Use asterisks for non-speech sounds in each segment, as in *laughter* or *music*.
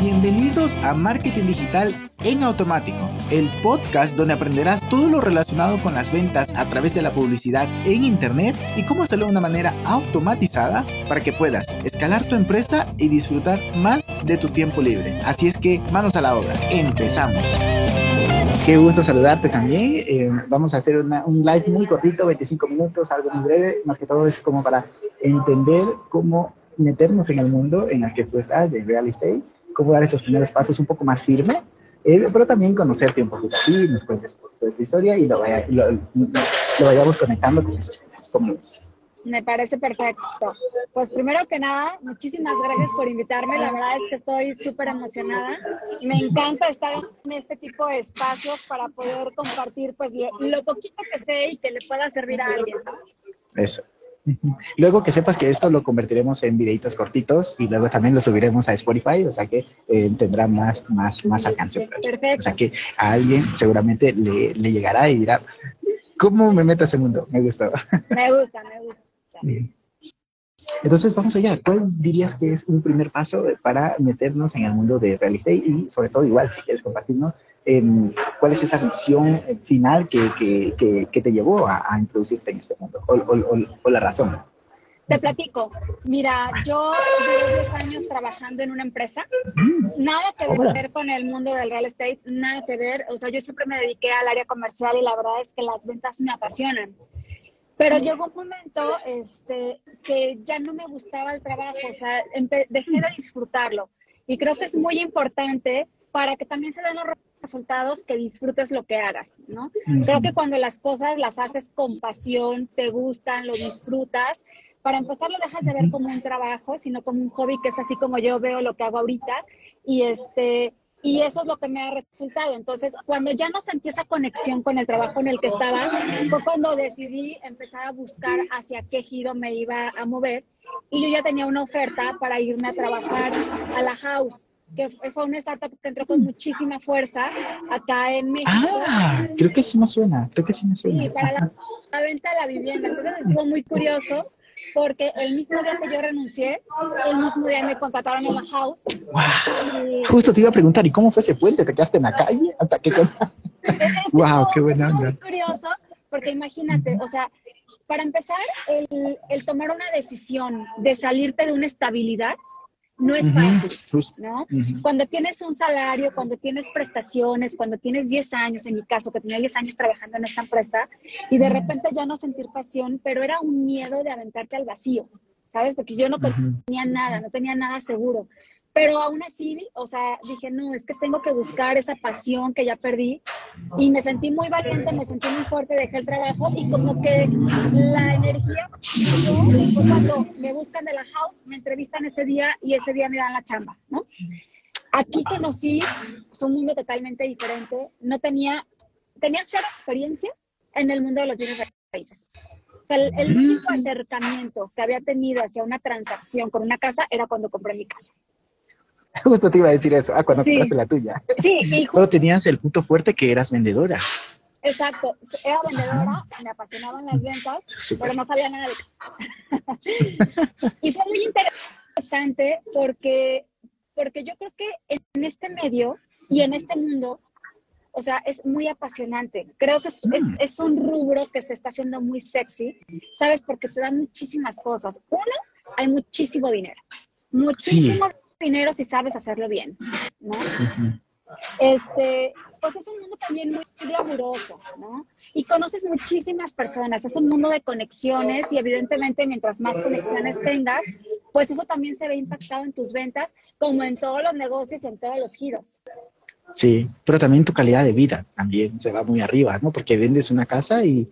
Bienvenidos a Marketing Digital en Automático, el podcast donde aprenderás todo lo relacionado con las ventas a través de la publicidad en Internet y cómo hacerlo de una manera automatizada para que puedas escalar tu empresa y disfrutar más de tu tiempo libre. Así es que manos a la obra, empezamos. Qué gusto saludarte también. Eh, vamos a hacer un live muy cortito, 25 minutos, algo muy breve, más que todo es como para entender cómo meternos en el mundo en el que tú estás de real estate cómo dar esos primeros pasos un poco más firme, eh, pero también conocerte un poquito a ti, nos cuentes un poquito de tu historia y lo, vayamos conectando con esos temas. ¿Cómo Me parece perfecto. Pues primero que nada, muchísimas gracias por invitarme. La verdad es que estoy súper emocionada. Me encanta estar en este tipo de espacios para poder compartir pues lo, lo poquito que sé y que le pueda servir a alguien. Eso. Luego que sepas que esto lo convertiremos en videitos cortitos y luego también lo subiremos a Spotify, o sea que eh, tendrá más, más, más alcance. Perfecto. O sea que a alguien seguramente le, le llegará y dirá, ¿cómo me meto a ese mundo? Me gustó. Me gusta, me gusta. *laughs* Entonces, vamos allá. ¿Cuál dirías que es un primer paso para meternos en el mundo de real estate? Y sobre todo, igual, si quieres compartirnos, em, ¿cuál es esa visión final que, que, que, te llevó a, introducirte en este mundo? O, o, o, la razón. Te platico. Mira, yo llevo 10 años trabajando en una empresa. Mm. Nada que ver con el mundo del real estate, nada que ver. O sea, yo siempre me dediqué al área comercial y la verdad es que las ventas me apasionan. Pero llegó un momento este, que ya no me gustaba el trabajo, o sea, dejé de disfrutarlo. Y creo que es muy importante para que también se den los resultados que disfrutes lo que hagas, ¿no? Creo que cuando las cosas las haces con pasión, te gustan, lo disfrutas, para empezar lo dejas de ver como un trabajo, sino como un hobby que es así como yo veo lo que hago ahorita y este y eso es lo que me ha resultado. Entonces, cuando ya no sentí esa conexión con el trabajo en el que estaba, fue cuando decidí empezar a buscar hacia qué giro me iba a mover. Y yo ya tenía una oferta para irme a trabajar a la house, que fue una startup que entró con muchísima fuerza acá en México. Ah, creo que sí me suena, creo que sí me suena. Sí, para la, la venta de la vivienda. Entonces, estuvo muy curioso porque el mismo día que yo renuncié, el mismo día me contrataron en la house. Justo te iba a preguntar, ¿y cómo fue ese puente? ¿Te quedaste en la calle hasta que... ¡Wow, *laughs* qué buena onda! Muy curioso, porque imagínate, o sea, para empezar, el, el tomar una decisión de salirte de una estabilidad, no es fácil, ¿no? Cuando tienes un salario, cuando tienes prestaciones, cuando tienes 10 años, en mi caso, que tenía 10 años trabajando en esta empresa, y de repente ya no sentir pasión, pero era un miedo de aventarte al vacío, ¿sabes? Porque yo no tenía nada, no tenía nada seguro. Pero aún así, o sea, dije, no, es que tengo que buscar esa pasión que ya perdí. Y me sentí muy valiente, me sentí muy fuerte, dejé el trabajo y como que la energía fue cuando me buscan de la house, me entrevistan ese día y ese día me dan la chamba, ¿no? Aquí conocí pues, un mundo totalmente diferente. No tenía, tenía cero experiencia en el mundo de los bienes raíces. O sea, el, el único acercamiento que había tenido hacia una transacción con una casa era cuando compré mi casa. *laughs* Justo te iba a decir eso, ah, cuando compraste la tuya. Sí, y *laughs* justo... Pero tenías el punto fuerte que eras vendedora. Exacto, era vendedora, me apasionaban las ventas, pero no sabía nada de eso. *laughs* y fue muy interesante porque, porque yo creo que en este medio y en este mundo, o sea, es muy apasionante. Creo que es, es, es un rubro que se está haciendo muy sexy, ¿sabes? Porque te dan muchísimas cosas. Uno, hay muchísimo dinero. Muchísimo dinero dinero si sabes hacerlo bien, ¿no? Este, pues es un mundo también muy glamuroso, ¿no? Y conoces muchísimas personas, es un mundo de conexiones y evidentemente mientras más conexiones tengas, pues eso también se ve impactado en tus ventas, como en todos los negocios, en todos los giros. Sí, pero también tu calidad de vida también se va muy arriba, ¿no? Porque vendes una casa y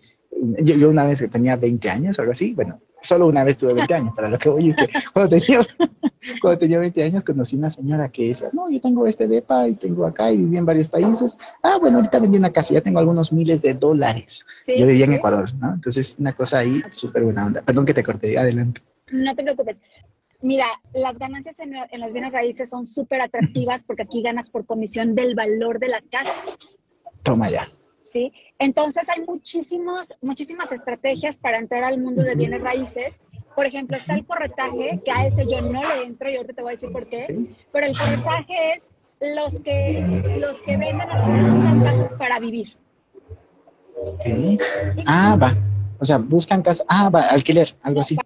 yo, una vez que tenía 20 años, algo así, bueno, solo una vez tuve 20 años, para lo que voy es que cuando tenía, *laughs* cuando tenía 20 años conocí una señora que decía, no, yo tengo este DEPA y tengo acá y viví en varios países. Ah, bueno, ahorita vendí una casa, ya tengo algunos miles de dólares. yo vivía en Ecuador, ¿no? Entonces, una cosa ahí súper buena onda. Perdón que te corté, adelante. No te preocupes. Mira, las ganancias en, en las bienes raíces son súper atractivas porque aquí ganas por comisión del valor de la casa. Toma ya. ¿Sí? Entonces hay muchísimos, muchísimas estrategias para entrar al mundo de bienes raíces Por ejemplo, está el corretaje, que a ese yo no le entro y ahorita te voy a decir por qué, pero el corretaje es los que, los que venden o los que buscan casas para vivir. Ah, va. O sea, buscan casa, ah, va, alquiler, algo así.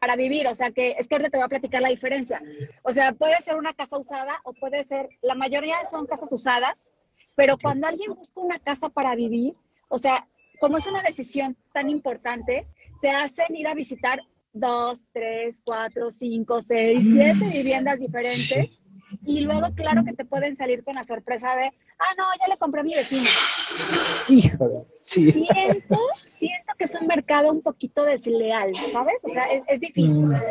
Para vivir, o sea que es que ahorita te voy a platicar la diferencia. O sea, puede ser una casa usada o puede ser, la mayoría son casas usadas, pero cuando alguien busca una casa para vivir, o sea, como es una decisión tan importante, te hacen ir a visitar dos, tres, cuatro, cinco, seis, siete viviendas diferentes. Y luego, claro que te pueden salir con la sorpresa de, ah, no, ya le compré a mi vecino. Híjole, sí. Siento, siento que es un mercado un poquito desleal, ¿sabes? O sea, es, difícil. Mm.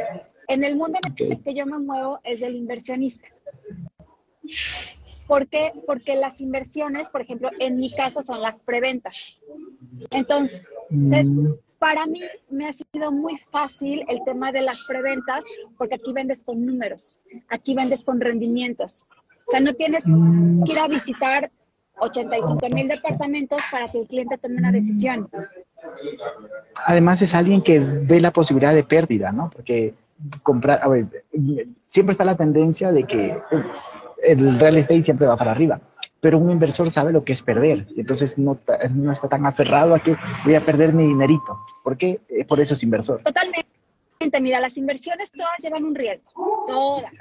En el mundo en el que yo me muevo es el inversionista. ¿Por qué? Porque las inversiones, por ejemplo, en mi caso son las preventas. Entonces, mm para mí me ha sido muy fácil el tema de las preventas porque aquí vendes con números, aquí vendes con rendimientos. O sea, no tienes que ir a visitar 85 mil departamentos para que el cliente tome una decisión. Además es alguien que ve la posibilidad de pérdida, ¿no? Porque comprar, a ver, siempre está la tendencia de que el real estate siempre va para arriba pero un inversor sabe lo que es perder, entonces no, no está tan aferrado a que voy a perder mi dinerito. ¿Por qué? Eh, por eso es inversor. Totalmente. Mira, las inversiones todas llevan un riesgo, todas,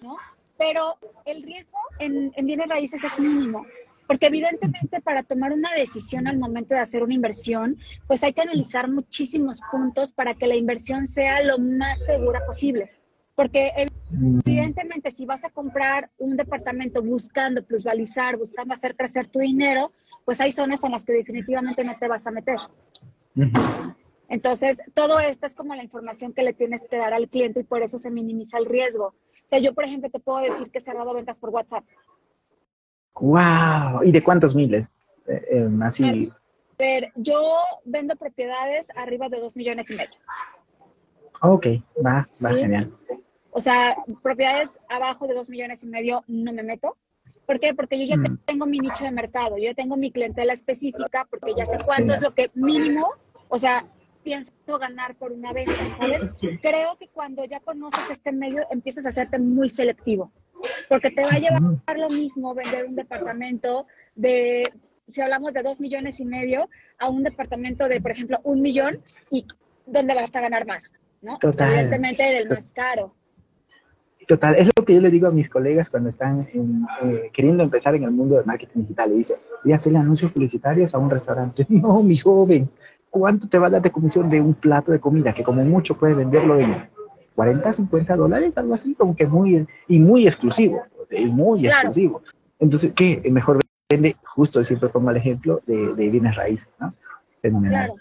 ¿no? Pero el riesgo en, en bienes raíces es mínimo, porque evidentemente para tomar una decisión al momento de hacer una inversión, pues hay que analizar muchísimos puntos para que la inversión sea lo más segura posible. Porque evidentemente si vas a comprar un departamento buscando plusvalizar, buscando hacer crecer tu dinero, pues hay zonas en las que definitivamente no te vas a meter. Entonces, todo esto es como la información que le tienes que dar al cliente y por eso se minimiza el riesgo. O sea, yo, por ejemplo, te puedo decir que he cerrado ventas por WhatsApp. ¡Wow! ¿Y de cuántos miles? Eh, eh, así. Ver, yo vendo propiedades arriba de dos millones y medio. Ok, va, va, genial. O sea, propiedades abajo de dos millones y medio no me meto. ¿Por qué? Porque yo ya mm. tengo mi nicho de mercado, yo ya tengo mi clientela específica, porque ya sé cuánto es lo que mínimo, o sea, pienso ganar por una venta, ¿sabes? Creo que cuando ya conoces este medio, empiezas a hacerte muy selectivo, porque te va a llevar lo mismo vender un departamento de, si hablamos de dos millones y medio, a un departamento de, por ejemplo, un millón, y ¿dónde vas a ganar más? ¿no? evidentemente del más caro. Total, es lo que yo le digo a mis colegas cuando están eh, queriendo empezar en el mundo del marketing digital. Y dice, voy a hacerle anuncios publicitarios a un restaurante. *laughs* No, mi joven, ¿cuánto te va a dar de comisión de un plato de comida? Que como mucho puede venderlo en 40, 50 dólares, algo así, como que muy, y muy exclusivo, es muy exclusivo. Entonces, ¿qué? Mejor vende, justo siempre pongo el ejemplo de, de bienes raíces, ¿no? Fenomenal.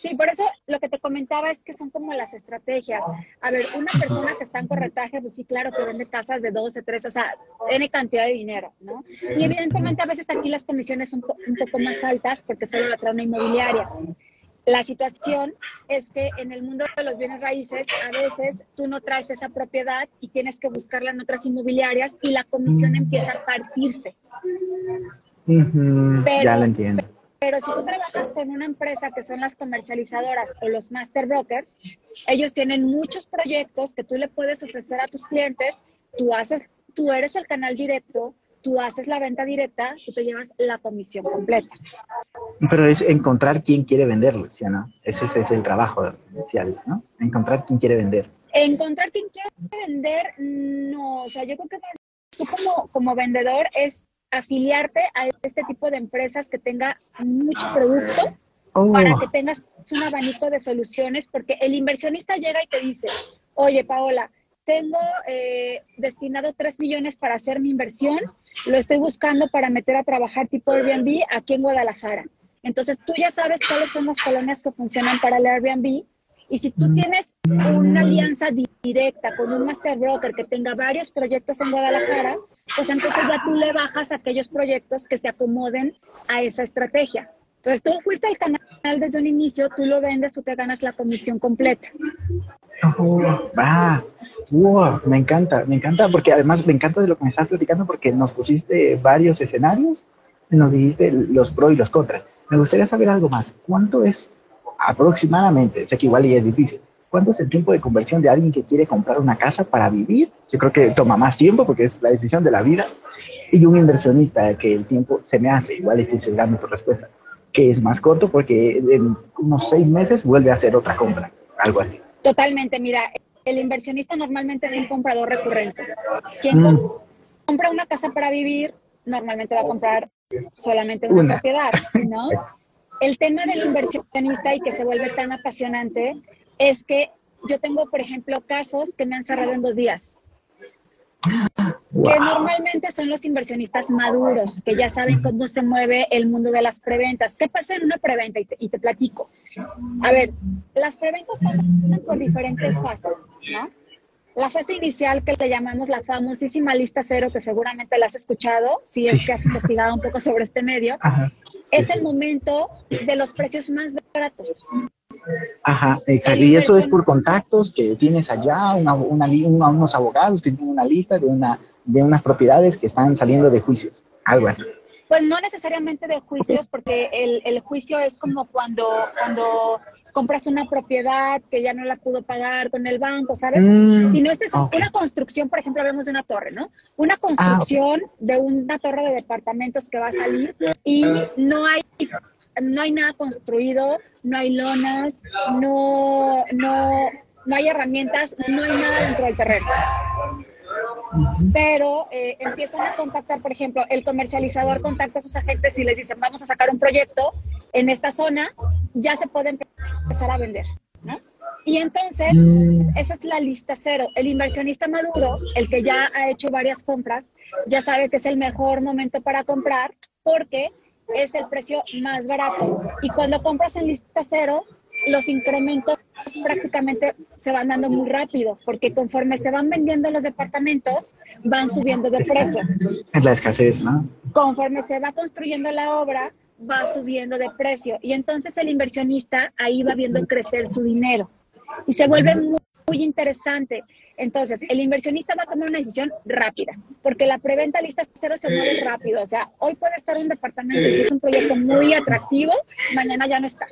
Sí, por eso lo que te comentaba es que son como las estrategias. A ver, una persona que está en corretaje, pues sí, claro que vende casas de 12, 13, o sea, tiene cantidad de dinero, ¿no? Y evidentemente a veces aquí las comisiones son un poco más altas porque solo la trae una inmobiliaria. La situación es que en el mundo de los bienes raíces, a veces tú no traes esa propiedad y tienes que buscarla en otras inmobiliarias y la comisión empieza a partirse. ya lo entiendo pero si tú trabajas con una empresa que son las comercializadoras o los master brokers, ellos tienen muchos proyectos que tú le puedes ofrecer a tus clientes, tú haces, tú eres el canal directo, tú haces la venta directa y te llevas la comisión completa. Pero es encontrar quién quiere venderlo, ¿sí no? Ese, es el trabajo inicial, ¿no? Encontrar quién quiere vender. Encontrar quién quiere vender, no, o sea, yo creo que tú como, como vendedor es afiliarte a este tipo de empresas que tenga mucho producto oh. para que tengas un abanico de soluciones, porque el inversionista llega y te dice, oye, Paola, tengo eh, destinado 3 millones para hacer mi inversión, lo estoy buscando para meter a trabajar tipo Airbnb aquí en Guadalajara. Entonces tú ya sabes cuáles son las colonias que funcionan para el Airbnb y si tú tienes una alianza directa con un master broker que tenga varios proyectos en Guadalajara, pues entonces ya tú le bajas aquellos proyectos que se acomoden a esa estrategia. Entonces tú fuiste al canal desde un inicio, tú lo vendes, tú te ganas la comisión completa. Oh, ah, wow, me encanta, me encanta, porque además me encanta de lo que me estás platicando, porque nos pusiste varios escenarios, nos dijiste los pros y los contras. Me gustaría saber algo más. ¿Cuánto es aproximadamente, sé que igual y es difícil, ¿cuánto es el tiempo de conversión de alguien que quiere comprar una casa para vivir? Yo creo que toma más tiempo porque es la decisión de la vida. Y un inversionista que el tiempo se me hace, igual estoy sesgando tu respuesta, que es más corto porque en unos seis meses vuelve a hacer otra compra, algo así. Totalmente, mira, el inversionista normalmente es un comprador recurrente. Quien mm. compra una casa para vivir, normalmente va a comprar solamente una, propiedad, ¿no? *laughs* El tema del inversionista y que se vuelve tan apasionante es que yo tengo, por ejemplo, casos que me han cerrado en dos días que normalmente son los inversionistas maduros, que ya saben cómo se mueve el mundo de las preventas. ¿Qué pasa en una preventa? Y te, y te platico. A ver, las preventas pasan por diferentes fases, ¿no? La fase inicial que le llamamos la famosísima lista cero, que seguramente la has escuchado, si es que has investigado un poco sobre este medio, es el momento de los precios más baratos. Ajá, exacto. Y eso es por contactos que tienes allá, una, una, unos abogados que tienen una lista de, una, de unas propiedades que están saliendo de juicios, algo así. Pues no necesariamente de juicios, porque el, el juicio es como cuando, cuando compras una propiedad que ya no la pudo pagar con el banco, ¿sabes? Mm, si no, esta es una construcción, por ejemplo, hablamos de una torre, ¿no? Una ah, construcción de una torre de departamentos que va a salir y no hay no hay nada construido, no hay lonas, no, no, no hay herramientas, no hay nada dentro del terreno. Pero eh, empiezan a contactar, por ejemplo, el comercializador contacta a sus agentes y les dice, vamos a sacar un proyecto en esta zona, ya se puede empezar a vender. ¿no? Y entonces, mm. esa es la lista cero. El inversionista maduro, el que ya ha hecho varias compras, ya sabe que es el mejor momento para comprar porque es el precio más barato. Y cuando compras en lista cero, los incrementos prácticamente se van dando muy rápido, porque conforme se van vendiendo los departamentos, van subiendo de precio. Es la escasez, ¿no? Conforme se va construyendo la obra, va subiendo de precio. Y entonces el inversionista ahí va viendo crecer su dinero. Y se vuelve muy, muy interesante. Entonces, el inversionista va a tomar una decisión rápida, porque la preventa lista cero se mueve rápido. O sea, hoy puede estar un departamento y si es un proyecto muy atractivo, mañana ya no está.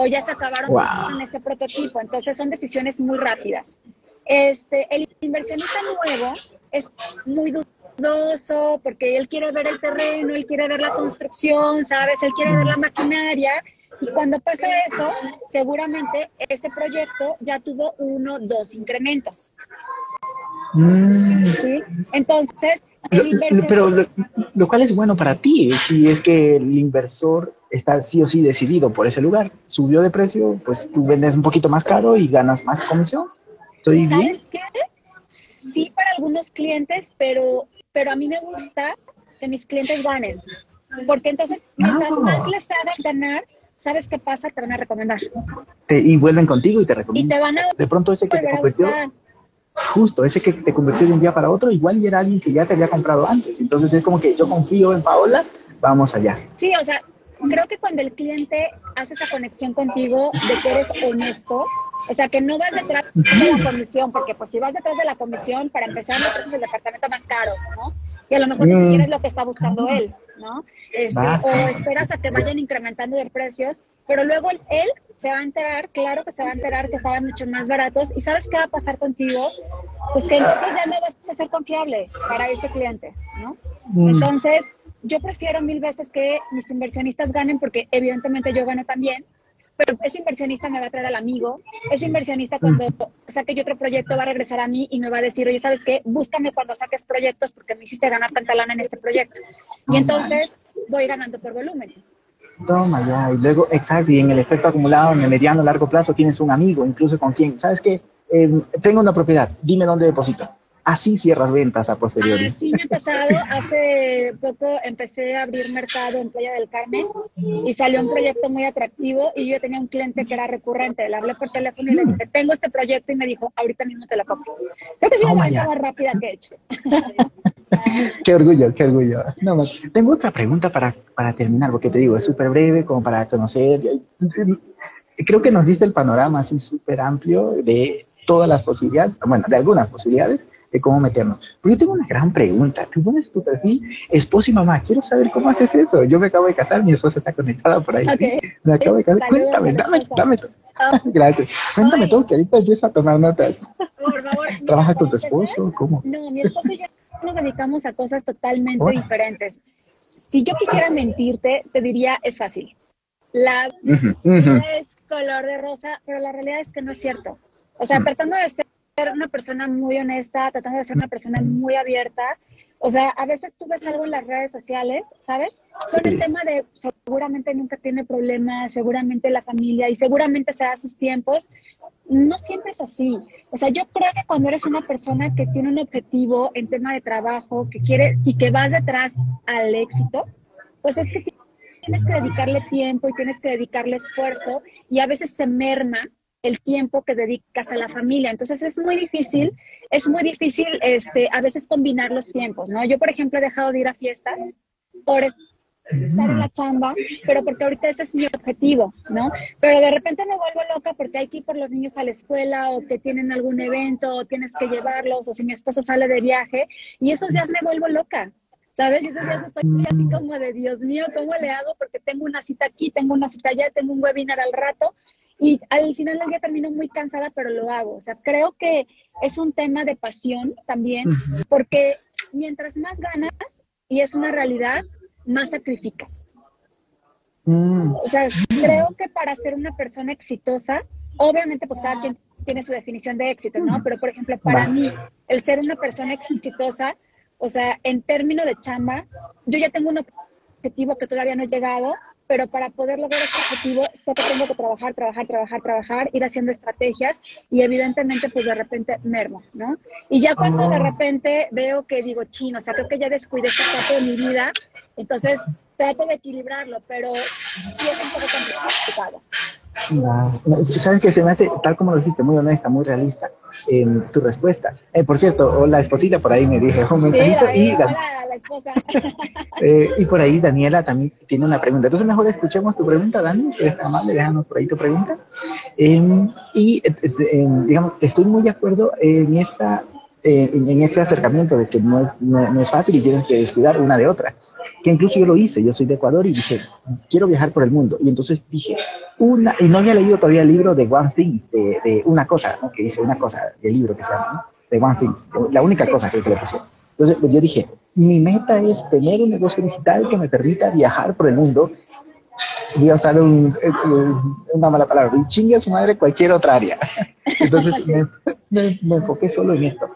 O ya se acabaron con ese prototipo. Entonces, son decisiones muy rápidas. Este, el inversionista nuevo es muy dudoso porque él quiere ver el terreno, él quiere ver la construcción, ¿sabes? Él quiere ver la maquinaria. Y cuando pasa eso, seguramente ese proyecto ya tuvo uno, dos incrementos. Mm. ¿Sí? Entonces, Pero lo, cual es bueno para ti, si es que el inversor está sí o sí decidido por ese lugar. Subió de precio, pues tú vendes un poquito más caro y ganas más comisión. ¿Estoy ¿Sabes qué? Sí para algunos clientes, pero, pero a mí me gusta que mis clientes ganen. Porque entonces, mientras ah. más les hagas ganar, ¿sabes qué pasa? Te van a recomendar. y vuelven contigo y te recomiendan. Y te van a de pronto ese que te convirtió, justo, ese que te convirtió de un día para otro, igual y era alguien que ya te había comprado antes. Entonces es como que yo confío en Paola, vamos allá. Sí, o sea, creo que cuando el cliente hace esa conexión contigo de que eres honesto, o sea, que no vas detrás de la comisión, porque pues si vas detrás de la comisión, para empezar, no es el departamento más caro, ¿no? Y a lo mejor ni mm. siquiera es lo que está buscando él, ¿no? Este, o esperas a que vayan incrementando de precios, pero luego él se va a enterar, claro que se va a enterar que estaban mucho más baratos, y ¿sabes qué va a pasar contigo? Pues que entonces ya no vas a ser confiable para ese cliente, ¿no? Mm. Entonces, yo prefiero mil veces que mis inversionistas ganen porque evidentemente yo gano también, pero ese inversionista me va a traer al amigo, ese inversionista cuando saque yo otro proyecto va a regresar a mí y me va a decir, oye, ¿sabes qué? Búscame cuando saques proyectos porque me hiciste ganar tanta lana en este proyecto. Y entonces voy ganando por volumen. Toma ya, y luego, exacto, y en el efecto acumulado, en el mediano, largo plazo, tienes un amigo, incluso con quien, ¿sabes qué? Eh, tengo una propiedad, dime dónde deposito así cierras ventas a posteriori. Así me ha pasado. Hace poco empecé a abrir mercado en Playa del Carmen y salió un proyecto muy atractivo y yo tenía un cliente que era recurrente. Le hablé por teléfono y le dije, tengo este proyecto y me dijo, ahorita mismo te lo compro. Creo que sí, la más rápida que he hecho. *laughs* qué orgullo, qué orgullo. No, tengo otra pregunta para, para terminar, porque te digo, es súper breve, como para conocer. Creo que nos diste el panorama así súper amplio de todas las posibilidades, bueno, de algunas posibilidades de cómo meternos. Pero yo tengo una gran pregunta. Tú pones tu perfil, esposo y mamá. Quiero saber cómo haces eso. Yo me acabo de casar, mi esposa está conectada por ahí. Me acabo de casar. Cuéntame, dame, dame, Gracias. Cuéntame todo, que ahorita empiezo a tomar notas. Por favor. ¿Trabaja con tu esposo? ¿Cómo? No, mi esposo y yo nos dedicamos a cosas totalmente diferentes. Si yo quisiera mentirte, te diría, es fácil. La es color de rosa, pero la realidad es que no es cierto. O sea, tratando de ser una persona muy honesta, tratando de ser una persona muy abierta, o sea, a veces tú ves algo en las redes sociales, ¿sabes? Con el tema de seguramente nunca tiene problemas, seguramente la familia y seguramente se da sus tiempos. No siempre es así. O sea, yo creo que cuando eres una persona que tiene un objetivo en tema de trabajo, que quiere y que vas detrás al éxito, pues es que tienes que dedicarle tiempo y tienes que dedicarle esfuerzo y a veces se merma el tiempo que dedicas a la familia. Entonces es muy difícil, es muy difícil este, a veces combinar los tiempos, ¿no? Yo, por ejemplo, he dejado de ir a fiestas por estar en la chamba, pero porque ahorita ese es mi objetivo, ¿no? Pero de repente me vuelvo loca porque hay que ir por los niños a la escuela o que tienen algún evento o tienes que llevarlos o si mi esposo sale de viaje y esos días me vuelvo loca. ¿Sabes? Y esos días estoy así como de Dios mío, ¿cómo le hago? Porque tengo una cita aquí, tengo una cita allá, tengo un webinar al rato y al final del día termino muy cansada, pero lo hago. O sea, creo que es un tema de pasión también, porque mientras más ganas, y es una realidad, más sacrificas. Mm. O sea, creo que para ser una persona exitosa, obviamente pues cada quien tiene su definición de éxito, ¿no? Pero por ejemplo, para mí, el ser una persona exitosa, o sea, en términos de chamba, yo ya tengo un objetivo que todavía no he llegado, pero para poder lograr este objetivo sé que tengo que trabajar, trabajar, trabajar, trabajar, ir haciendo estrategias y evidentemente pues de repente mermo, ¿no? Y ya cuando de ah. repente veo que digo, chino, o sea, creo que ya descuidé esta parte de mi vida, entonces trato de equilibrarlo, pero sí es un poco complicado. Sabes que se me hace, tal como lo dijiste, muy honesta, muy realista en tu respuesta. Eh, por cierto, la esposita por ahí me dije un mensajito. y, hola, la esposa. *laughs* Eh, y por ahí Daniela también tiene una pregunta. Entonces mejor escuchemos tu pregunta, Dani, si eres tan amable, déjanos por ahí tu pregunta. Em, y eh, digamos, estoy muy de acuerdo en esa eh, en, ese acercamiento de que no es, no, es, fácil y tienes que descuidar una de otra. Que incluso yo lo hice, yo soy de Ecuador y dije, quiero viajar por el mundo. Y entonces dije, una, y no había leído todavía el libro de One Things, de, una cosa, que dice una cosa, el libro que se llama, de One Things, la única cosa que le puse. Entonces pues yo dije, mi meta es tener un negocio digital que me permita viajar por el mundo voy a usar eh, una mala palabra, y chingue a su madre cualquier otra área. *laughs* Entonces me, enfoqué solo en esto.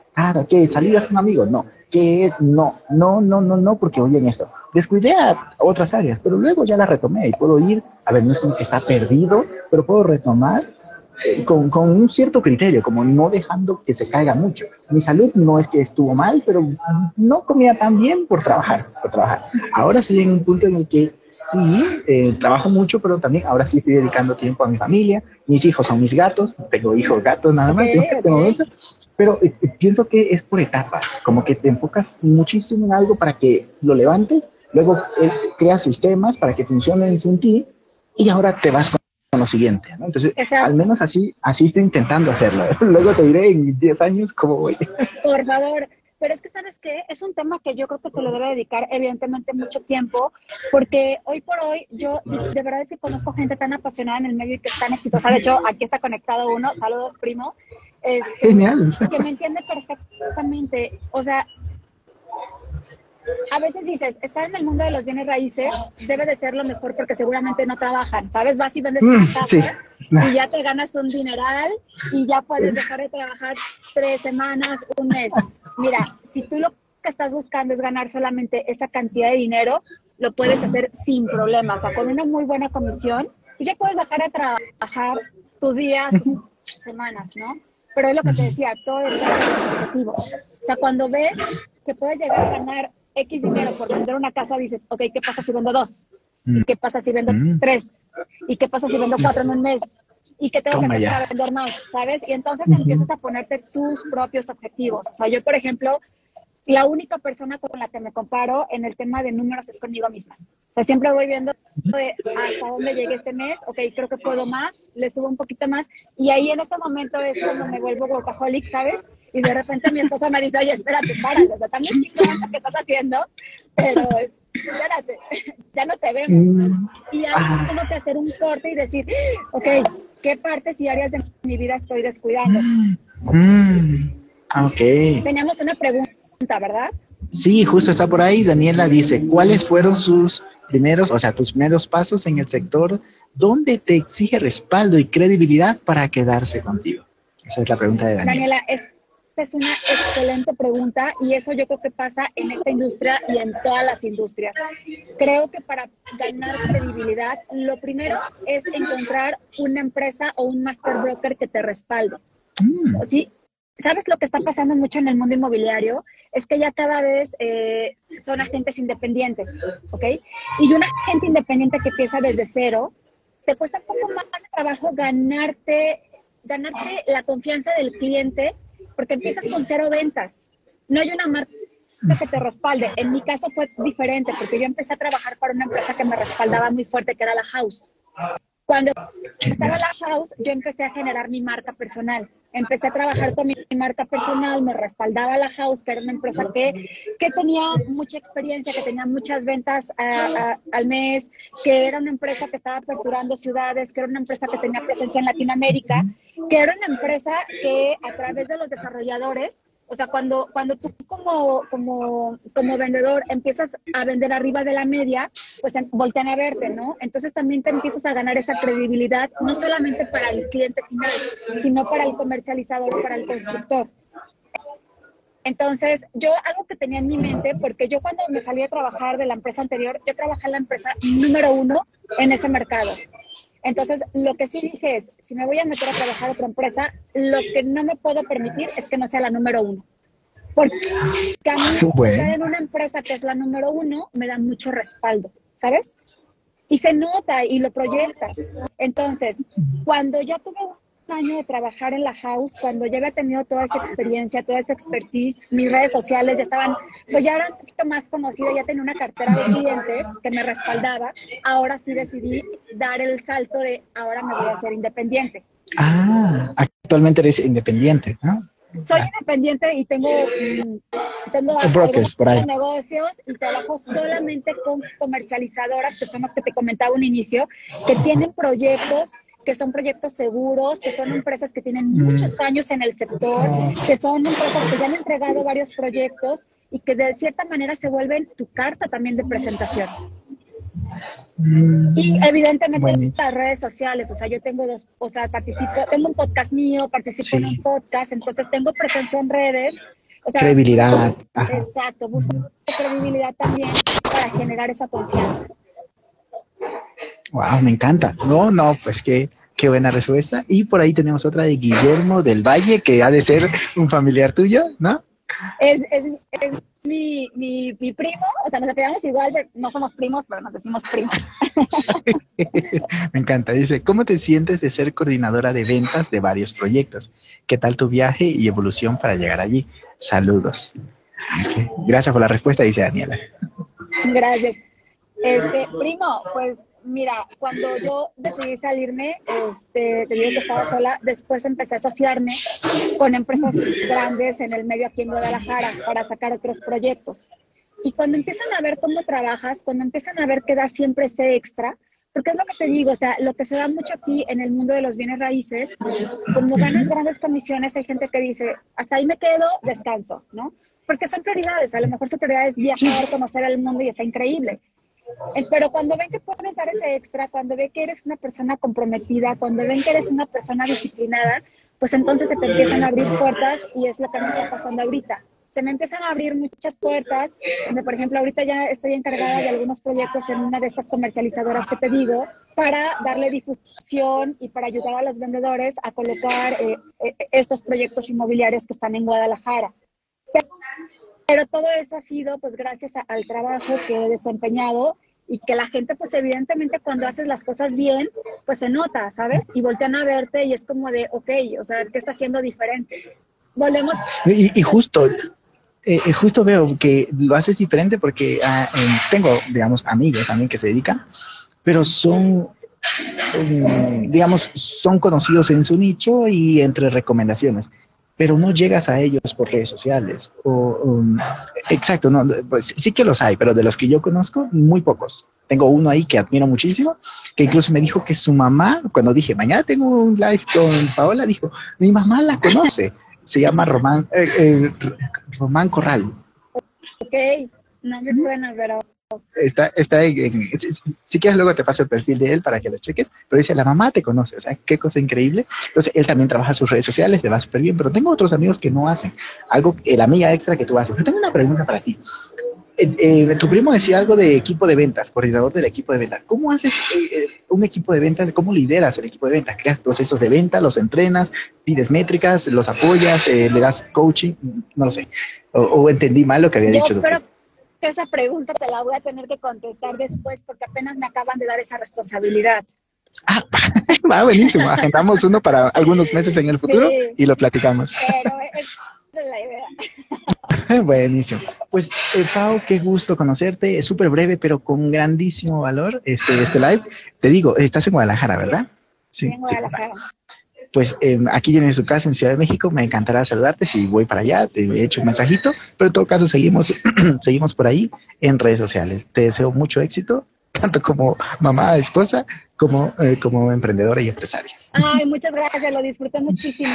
¿qué? ¿Salidas con amigos? No. ¿Qué? No, no, no, no, no, porque oye en esto. Descuidé a otras áreas, pero luego ya la retomé y puedo ir, a ver, no es como que está perdido, pero puedo retomar eh, con, con, un cierto criterio, como no dejando que se caiga mucho. Mi salud no es que estuvo mal, pero no comía tan bien por trabajar, por trabajar. Ahora estoy en un punto en el que sí, eh, trabajo mucho, pero también ahora sí estoy dedicando tiempo a mi familia. Mis hijos son mis gatos, tengo hijos gatos nada más en este momento. Pero eh, pienso que es por etapas, como que te enfocas muchísimo en algo para que lo levantes, luego creas sistemas para que funcionen sin ti y ahora te vas con lo siguiente, ¿no? Entonces, al menos así, así estoy intentando hacerlo. *laughs* Luego te diré en 10 años cómo voy. Por favor, pero es que, ¿sabes qué? Es un tema que yo creo que se le debe dedicar, evidentemente, mucho tiempo, porque hoy por hoy yo de verdad es que conozco gente tan apasionada en el medio y que es tan exitosa. De hecho, aquí está conectado uno. Saludos, primo. Este, Genial. Que me entiende perfectamente. O sea, a veces dices, estar en el mundo de los bienes raíces debe de ser lo mejor porque seguramente no trabajan, ¿sabes? Vas y vendes una mm, casa y ya te ganas un dineral y ya puedes dejar de trabajar tres semanas, un mes. Mira, si tú lo que estás buscando es ganar solamente esa cantidad de dinero, lo puedes hacer sin problemas, o sea, con una muy buena comisión, y ya puedes dejar de trabajar tus días, tus semanas, ¿no? Pero es lo que te decía, todo depende de los objetivos. O sea, cuando ves que puedes llegar a ganar X dinero por vender una casa, dices, ok, ¿qué pasa si vendo dos? ¿Y mm. qué pasa si vendo mm. tres? ¿Y qué pasa si vendo cuatro en un mes? ¿Y qué tengo que hacer para vender más? ¿Sabes? Y entonces empiezas a ponerte tus propios objetivos. O sea, yo, por ejemplo, la única persona con la que me comparo en el tema de números es conmigo misma. O sea, siempre voy viendo hasta dónde llegué este mes, ok, creo que puedo más, le subo un poquito más, y ahí en ese momento es cuando me vuelvo workaholic, ¿sabes? Y de repente mi esposa me dice, oye, espérate, párale, o sea, también lo que estás haciendo, pero espérate, ya no te vemos. Mm. Y ahora tengo que hacer un corte y decir, ok, ¿qué partes y áreas de mi vida estoy descuidando? Mm. Ok. Teníamos una pregunta, ¿verdad? Sí, justo está por ahí. Daniela dice, ¿cuáles fueron sus primeros, o sea, tus primeros pasos en el sector donde te exige respaldo y credibilidad para quedarse contigo? Esa es la pregunta de Daniela. Daniela, es, es una excelente pregunta y eso yo creo que pasa en esta industria y en todas las industrias. Creo que para ganar credibilidad, lo primero es encontrar una empresa o un master broker que te respalde. Mm. ¿Sí? ¿Sabes lo que está pasando mucho en el mundo inmobiliario? Es que ya cada vez eh, son agentes independientes, ¿ok? Y una agente independiente que empieza desde cero, te cuesta un poco más de trabajo ganarte, ganarte la confianza del cliente porque empiezas con cero ventas. No hay una marca que te respalde. En mi caso fue diferente porque yo empecé a trabajar para una empresa que me respaldaba muy fuerte, que era la House. Cuando estaba la house, yo empecé a generar mi marca personal. Empecé a trabajar con mi marca personal, me respaldaba la house, que era una empresa que, que tenía mucha experiencia, que tenía muchas ventas al mes, que era una empresa que estaba aperturando ciudades, que era una empresa que tenía presencia en Latinoamérica, que era una empresa que a través de los desarrolladores o sea, cuando, cuando tú como, como, como vendedor empiezas a vender arriba de la media, pues voltean a verte, ¿no? Entonces también te empiezas a ganar esa credibilidad, no solamente para el cliente final, sino para el comercializador, para el constructor. Entonces, yo algo que tenía en mi mente, porque yo cuando me salí a trabajar de la empresa anterior, yo trabajé en la empresa número uno en ese mercado. Entonces, lo que sí dije es, si me voy a meter a trabajar a otra empresa, lo que no me puedo permitir es que no sea la número uno. Porque a mí estar en una empresa que es la número uno me da mucho respaldo, ¿sabes? Y se nota y lo proyectas. Entonces, cuando ya tuve año de trabajar en la house, cuando ya había tenido toda esa experiencia, toda esa expertise, mis redes sociales ya estaban, pues ya eran un poquito más conocida, ya tenía una cartera de clientes que me respaldaba, ahora sí decidí dar el salto de ahora me voy a hacer independiente. Ah, actualmente eres independiente, ¿no? Soy independiente y tengo, mm, tengo brokers por ahí. negocios y trabajo solamente con comercializadoras, que son las que te comentaba un inicio, que tienen proyectos que son proyectos seguros, que son empresas que tienen muchos años en el sector, que son empresas que ya han entregado varios proyectos y que de cierta manera se vuelven tu carta también de presentación. Mm, y evidentemente las redes sociales, o sea, yo tengo dos, o sea, participo, tengo un podcast mío, participo en un podcast, entonces tengo presencia en redes. O sea, credibilidad. Exacto, busco credibilidad también para generar esa confianza. Wow, me encanta. No, no, pues qué, qué buena respuesta. Y por ahí tenemos otra de Guillermo del Valle, que ha de ser un familiar tuyo, ¿no? Es, es, es mi, mi, mi, primo, o sea, nos apellidamos igual, no somos primos, pero nos decimos primos. *laughs* me encanta. Dice, ¿cómo te sientes de ser coordinadora de ventas de varios proyectos? ¿Qué tal tu viaje y evolución para llegar allí? Saludos. Gracias por la respuesta, dice Daniela. Gracias. Este, primo, pues mira, cuando yo decidí salirme, este, te digo que estaba sola, después empecé a asociarme con empresas grandes en el medio aquí en Guadalajara para sacar otros proyectos. Y cuando empiezan a ver cómo trabajas, cuando empiezan a ver que da siempre ese extra, porque es lo que te digo, o sea, lo que se da mucho aquí en el mundo de los bienes raíces, cuando ganas grandes comisiones, hay gente que dice, hasta ahí me quedo, descanso, ¿no? Porque son prioridades, a lo mejor su prioridad es viajar, conocer el mundo y está increíble. Eh, pero cuando ven que puedes dar ese extra, cuando ven que eres una persona comprometida, cuando ven que eres una persona disciplinada, pues entonces se te empiezan a abrir puertas y es lo que me está pasando ahorita. Se me empiezan a abrir muchas puertas, donde por ejemplo ahorita ya estoy encargada de algunos proyectos en una de estas comercializadoras que te digo, para darle difusión y para ayudar a los vendedores a colocar eh, eh, estos proyectos inmobiliarios que están en Guadalajara. Pero todo eso ha sido pues gracias al trabajo que he desempeñado y que la gente pues evidentemente cuando haces las cosas bien pues se nota, ¿sabes? Y voltean a verte y es como de, ok, o sea, ¿qué está haciendo diferente? Volvemos. Y, justo, eh, eh, justo veo que lo haces diferente porque ah, tengo, digamos, amigos también que se dedican, pero son, mm, digamos, son conocidos en su nicho y entre recomendaciones pero no llegas a ellos por redes sociales. O, um, exacto, no, pues sí que los hay, pero de los que yo conozco, muy pocos. Tengo uno ahí que admiro muchísimo, que incluso me dijo que su mamá, cuando dije, mañana tengo un live con Paola, dijo, mi mamá la conoce. *laughs* Se llama Román, eh, eh, Román Corral. Ok, no me suena, pero Está, está en, si, quieres luego te paso el perfil de él para que lo cheques, pero dice, la mamá te conoce, o sea, qué cosa increíble. Entonces, él también trabaja sus redes sociales, le va súper bien, pero tengo otros amigos que no hacen algo, la amiga extra que tú haces. Pero tengo una pregunta para ti. Eh, eh, tu primo decía algo de equipo de ventas, coordinador del equipo de ventas. ¿Cómo haces eh, un equipo de ventas? ¿Cómo lideras el equipo de ventas? ¿Creas procesos de venta? ¿Los entrenas? ¿Pides métricas? ¿Los apoyas? ¿Le das coaching? No lo sé. O, entendí mal lo que había dicho esa pregunta te la voy a tener que contestar después porque apenas me acaban de dar esa responsabilidad. Ah, *laughs* va buenísimo. Agendamos uno para algunos meses en el futuro y lo platicamos. Pero esa es la idea. *laughs* Buenísimo. Pues, eh, Pau, qué gusto conocerte. Es súper breve, pero con grandísimo valor este, este live. Te digo, estás en Guadalajara, ¿verdad? Sí, en Guadalajara pues em, aquí tienes su casa en Ciudad de México, me encantará saludarte si voy para allá, te he hecho un mensajito, pero en todo caso seguimos, *clears throat* seguimos por ahí en redes sociales. Te deseo mucho éxito, *laughs* tanto como mamá, esposa, como, eh, como emprendedora y empresaria. Ay, muchas gracias, lo disfruté muchísimo.